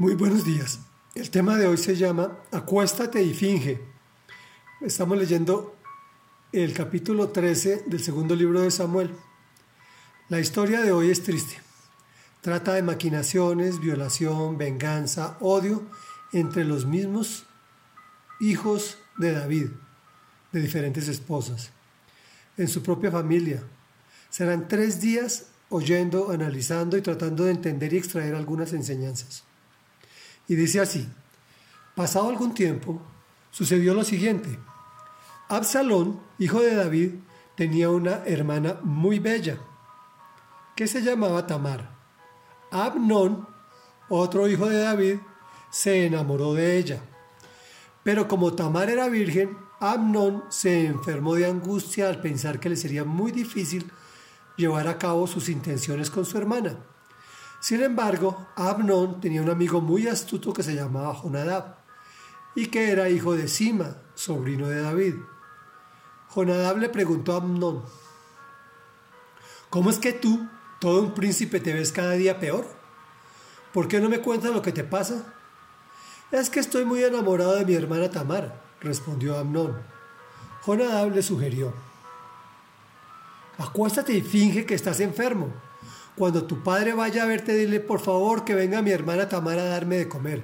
Muy buenos días. El tema de hoy se llama Acuéstate y finge. Estamos leyendo el capítulo 13 del segundo libro de Samuel. La historia de hoy es triste. Trata de maquinaciones, violación, venganza, odio entre los mismos hijos de David, de diferentes esposas, en su propia familia. Serán tres días oyendo, analizando y tratando de entender y extraer algunas enseñanzas. Y dice así, pasado algún tiempo, sucedió lo siguiente. Absalón, hijo de David, tenía una hermana muy bella, que se llamaba Tamar. Abnón, otro hijo de David, se enamoró de ella. Pero como Tamar era virgen, Abnón se enfermó de angustia al pensar que le sería muy difícil llevar a cabo sus intenciones con su hermana. Sin embargo, Abnón tenía un amigo muy astuto que se llamaba Jonadab y que era hijo de Sima, sobrino de David. Jonadab le preguntó a Abnón, ¿cómo es que tú, todo un príncipe, te ves cada día peor? ¿Por qué no me cuentas lo que te pasa? Es que estoy muy enamorado de mi hermana Tamar, respondió Amnón. Jonadab le sugirió, acuéstate y finge que estás enfermo cuando tu padre vaya a verte, dile por favor que venga mi hermana Tamara a darme de comer.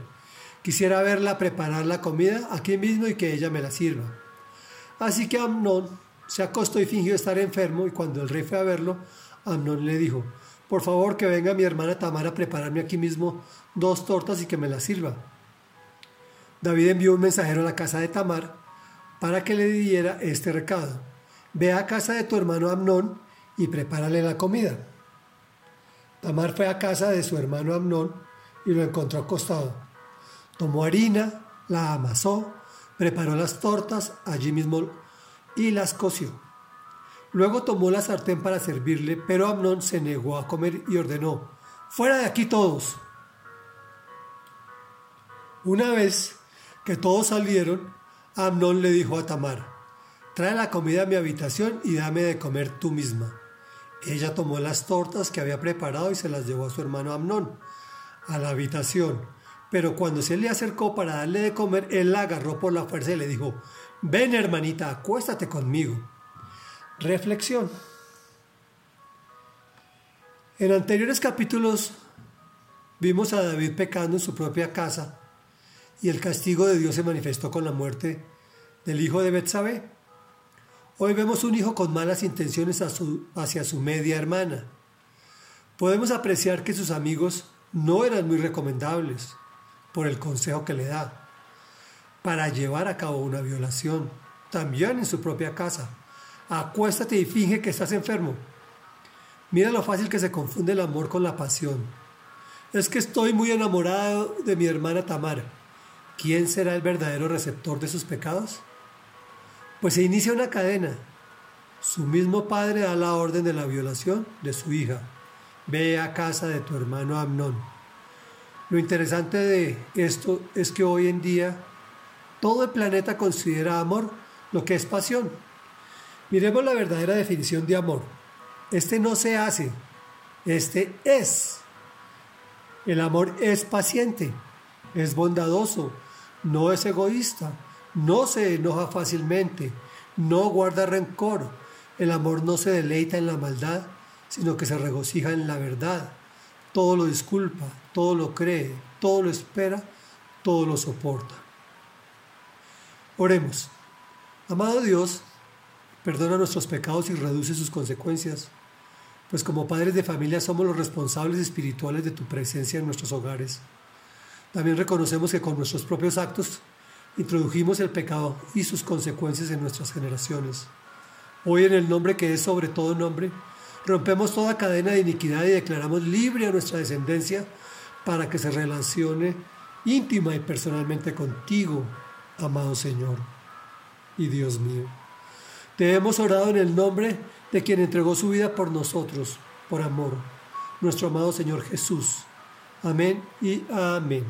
Quisiera verla preparar la comida aquí mismo y que ella me la sirva. Así que Amnón se acostó y fingió estar enfermo y cuando el rey fue a verlo, Amnón le dijo, por favor que venga mi hermana Tamara a prepararme aquí mismo dos tortas y que me las sirva. David envió un mensajero a la casa de Tamar para que le diera este recado. Ve a casa de tu hermano Amnón y prepárale la comida. Tamar fue a casa de su hermano Amnón y lo encontró acostado. Tomó harina, la amasó, preparó las tortas allí mismo y las coció. Luego tomó la sartén para servirle, pero Amnón se negó a comer y ordenó, fuera de aquí todos. Una vez que todos salieron, Amnón le dijo a Tamar, trae la comida a mi habitación y dame de comer tú misma. Ella tomó las tortas que había preparado y se las llevó a su hermano Amnón a la habitación. Pero cuando se le acercó para darle de comer, él la agarró por la fuerza y le dijo, ven hermanita, acuéstate conmigo. Reflexión. En anteriores capítulos vimos a David pecando en su propia casa y el castigo de Dios se manifestó con la muerte del hijo de Betsabé. Hoy vemos un hijo con malas intenciones hacia su media hermana. Podemos apreciar que sus amigos no eran muy recomendables por el consejo que le da para llevar a cabo una violación, también en su propia casa. Acuéstate y finge que estás enfermo. Mira lo fácil que se confunde el amor con la pasión. Es que estoy muy enamorado de mi hermana Tamara. ¿Quién será el verdadero receptor de sus pecados? Pues se inicia una cadena. Su mismo padre da la orden de la violación de su hija. Ve a casa de tu hermano Amnón. Lo interesante de esto es que hoy en día todo el planeta considera amor lo que es pasión. Miremos la verdadera definición de amor. Este no se hace, este es. El amor es paciente, es bondadoso, no es egoísta, no se enoja fácilmente, no guarda rencor. El amor no se deleita en la maldad, sino que se regocija en la verdad. Todo lo disculpa, todo lo cree, todo lo espera, todo lo soporta. Oremos. Amado Dios, perdona nuestros pecados y reduce sus consecuencias, pues como padres de familia somos los responsables espirituales de tu presencia en nuestros hogares. También reconocemos que con nuestros propios actos introdujimos el pecado y sus consecuencias en nuestras generaciones. Hoy en el nombre que es sobre todo nombre, rompemos toda cadena de iniquidad y declaramos libre a nuestra descendencia para que se relacione íntima y personalmente contigo, amado Señor y Dios mío. Te hemos orado en el nombre de quien entregó su vida por nosotros, por amor, nuestro amado Señor Jesús. Amén y amén.